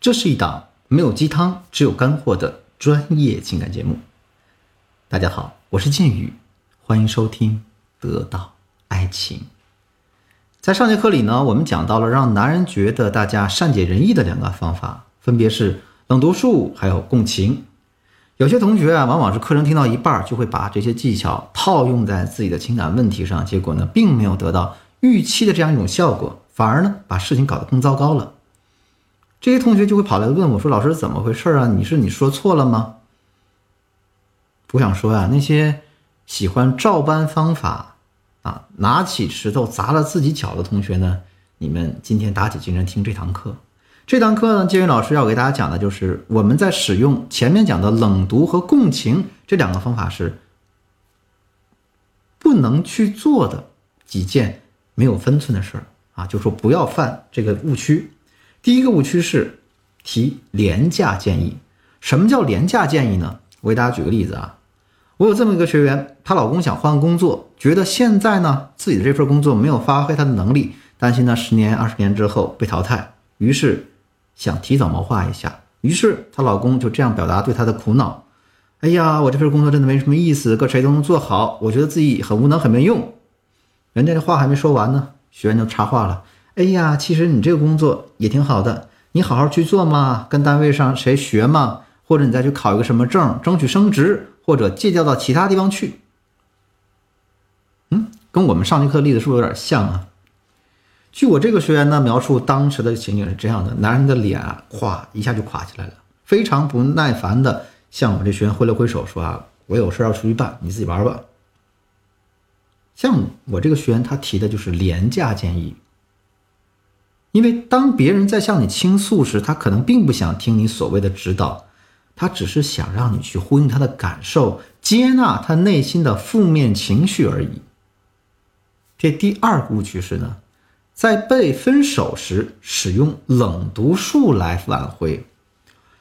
这是一档没有鸡汤，只有干货的专业情感节目。大家好，我是剑宇，欢迎收听《得到爱情》。在上节课里呢，我们讲到了让男人觉得大家善解人意的两个方法，分别是冷读术还有共情。有些同学啊，往往是课程听到一半，就会把这些技巧套用在自己的情感问题上，结果呢，并没有得到预期的这样一种效果，反而呢，把事情搞得更糟糕了。这些同学就会跑来问我说：“老师，怎么回事啊？你是你说错了吗？”我想说啊，那些喜欢照搬方法啊，拿起石头砸了自己脚的同学呢，你们今天打起精神听这堂课。这堂课呢，建宇老师要给大家讲的就是我们在使用前面讲的冷读和共情这两个方法时，不能去做的几件没有分寸的事儿啊，就说不要犯这个误区。第一个误区是提廉价建议。什么叫廉价建议呢？我给大家举个例子啊，我有这么一个学员，她老公想换工作，觉得现在呢自己的这份工作没有发挥他的能力，担心呢十年二十年之后被淘汰，于是。想提早谋划一下，于是她老公就这样表达对她的苦恼：“哎呀，我这份工作真的没什么意思，搁谁都能做好，我觉得自己很无能，很没用。”人家这话还没说完呢，学员就插话了：“哎呀，其实你这个工作也挺好的，你好好去做嘛，跟单位上谁学嘛，或者你再去考一个什么证，争取升职，或者借调到其他地方去。”嗯，跟我们上节课例子是不是有点像啊？据我这个学员呢描述，当时的情景是这样的：男人的脸啊，垮一下就垮起来了，非常不耐烦的向我这学员挥了挥手，说啊，我有事要出去办，你自己玩吧。像我这个学员，他提的就是廉价建议，因为当别人在向你倾诉时，他可能并不想听你所谓的指导，他只是想让你去呼应他的感受，接纳他内心的负面情绪而已。这第二个误区是呢？在被分手时使用冷读术来挽回，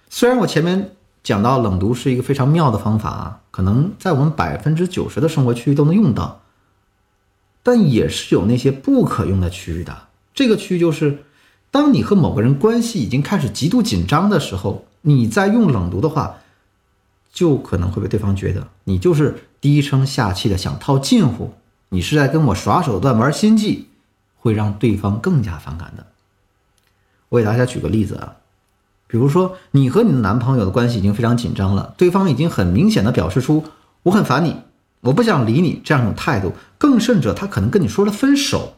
虽然我前面讲到冷读是一个非常妙的方法啊，可能在我们百分之九十的生活区域都能用到，但也是有那些不可用的区域的。这个区域就是，当你和某个人关系已经开始极度紧张的时候，你在用冷读的话，就可能会被对方觉得你就是低声下气的想套近乎，你是在跟我耍手段玩心计。会让对方更加反感的。我给大家举个例子啊，比如说你和你的男朋友的关系已经非常紧张了，对方已经很明显的表示出我很烦你，我不想理你这样一种态度，更甚者他可能跟你说了分手。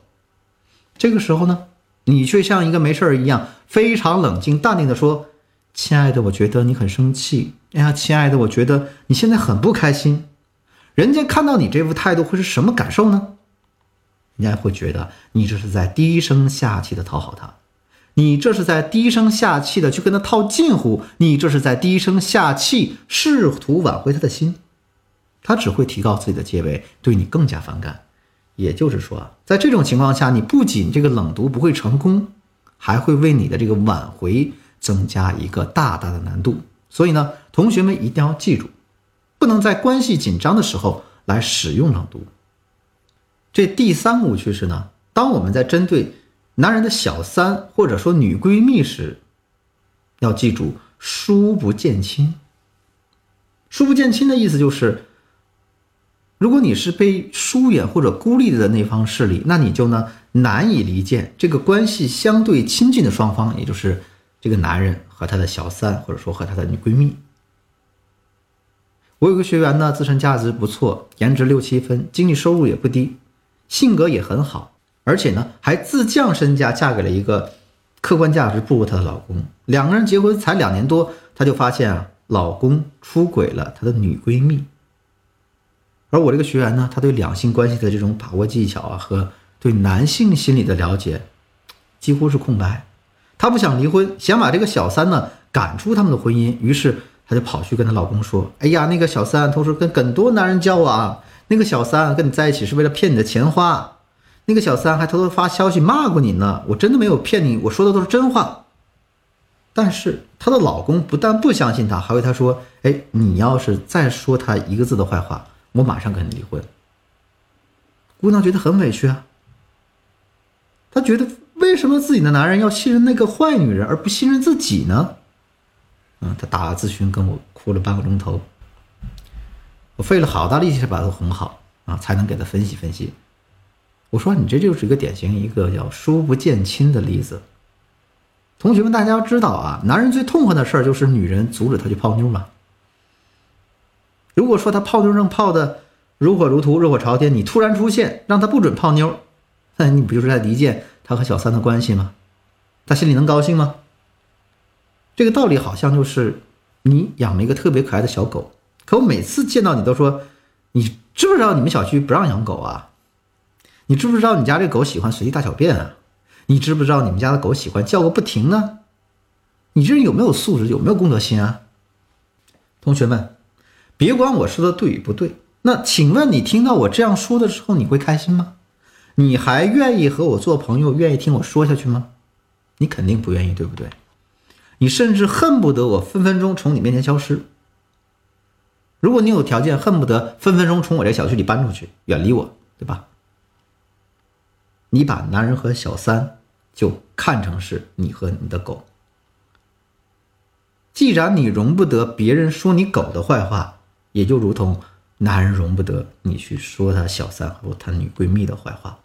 这个时候呢，你却像一个没事儿一样，非常冷静淡定的说：“亲爱的，我觉得你很生气。哎呀，亲爱的，我觉得你现在很不开心。”人家看到你这副态度会是什么感受呢？人家会觉得你这是在低声下气的讨好他，你这是在低声下气的去跟他套近乎，你这是在低声下气试图挽回他的心，他只会提高自己的戒备，对你更加反感。也就是说，在这种情况下，你不仅这个冷读不会成功，还会为你的这个挽回增加一个大大的难度。所以呢，同学们一定要记住，不能在关系紧张的时候来使用冷读。这第三个误区是呢，当我们在针对男人的小三或者说女闺蜜时，要记住疏不见亲。疏不见亲的意思就是，如果你是被疏远或者孤立的那方势力，那你就呢难以离间这个关系相对亲近的双方，也就是这个男人和他的小三或者说和他的女闺蜜。我有个学员呢，自身价值不错，颜值六七分，经济收入也不低。性格也很好，而且呢，还自降身价嫁给了一个客观价值不如她的老公。两个人结婚才两年多，她就发现啊，老公出轨了她的女闺蜜。而我这个学员呢，他对两性关系的这种把握技巧啊，和对男性心理的了解，几乎是空白。他不想离婚，想把这个小三呢赶出他们的婚姻，于是他就跑去跟她老公说：“哎呀，那个小三都是跟很多男人交往。”那个小三跟你在一起是为了骗你的钱花，那个小三还偷偷发消息骂过你呢。我真的没有骗你，我说的都是真话。但是她的老公不但不相信她，还为她说：“哎，你要是再说她一个字的坏话，我马上跟你离婚。”姑娘觉得很委屈啊，她觉得为什么自己的男人要信任那个坏女人而不信任自己呢？嗯，他打了咨询跟我哭了半个钟头，我费了好大力气才把他哄好啊，才能给他分析分析。我说你这就是一个典型一个叫书不见亲的例子。同学们，大家要知道啊，男人最痛恨的事儿就是女人阻止他去泡妞嘛。如果说他泡妞正泡的如火如荼、热火朝天，你突然出现让他不准泡妞，那你不就是在离间他和小三的关系吗？他心里能高兴吗？这个道理好像就是你养了一个特别可爱的小狗，可我每次见到你都说，你知不知道你们小区不让养狗啊？你知不知道你家这狗喜欢随地大小便啊？你知不知道你们家的狗喜欢叫个不停呢？你这人有没有素质？有没有公德心啊？同学们，别管我说的对与不对，那请问你听到我这样说的时候，你会开心吗？你还愿意和我做朋友，愿意听我说下去吗？你肯定不愿意，对不对？你甚至恨不得我分分钟从你面前消失。如果你有条件，恨不得分分钟从我这小区里搬出去，远离我，对吧？你把男人和小三。就看成是你和你的狗。既然你容不得别人说你狗的坏话，也就如同男人容不得你去说他小三和他女闺蜜的坏话。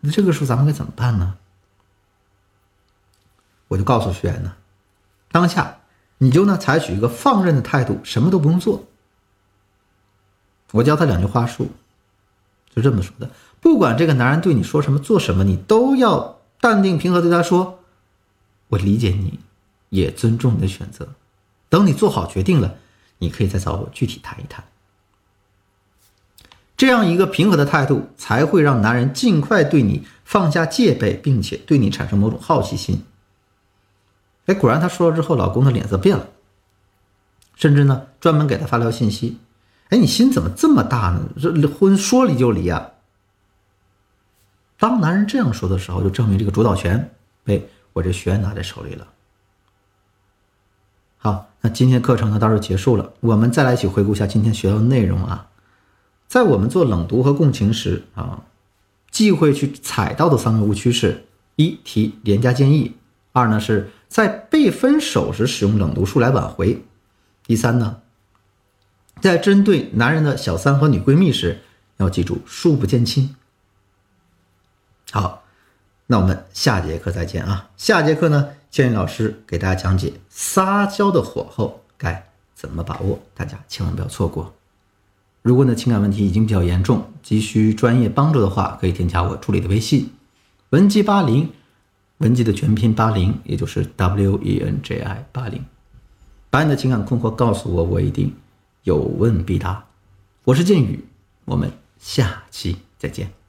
那这个时候咱们该怎么办呢？我就告诉学员呢，当下你就呢采取一个放任的态度，什么都不用做。我教他两句话术，就这么说的。不管这个男人对你说什么、做什么，你都要淡定平和对他说：“我理解你，也尊重你的选择。等你做好决定了，你可以再找我具体谈一谈。”这样一个平和的态度，才会让男人尽快对你放下戒备，并且对你产生某种好奇心。哎，果然他说了之后，老公的脸色变了，甚至呢专门给他发条信息：“哎，你心怎么这么大呢？这婚说离就离啊！”当男人这样说的时候，就证明这个主导权被我这学员拿在手里了。好，那今天课程呢到这结束了，我们再来一起回顾一下今天学到的内容啊。在我们做冷读和共情时啊，忌讳去踩到的三个误区是：一提廉价建议；二呢是在被分手时使用冷读术来挽回；第三呢，在针对男人的小三和女闺蜜时，要记住术不见亲。好，那我们下节课再见啊！下节课呢，建议老师给大家讲解撒娇的火候该怎么把握，大家千万不要错过。如果你的情感问题已经比较严重，急需专业帮助的话，可以添加我助理的微信文姬八零，文姬的全拼八零，也就是 W E N J I 八零，把你的情感困惑告诉我，我一定有问必答。我是剑宇，我们下期再见。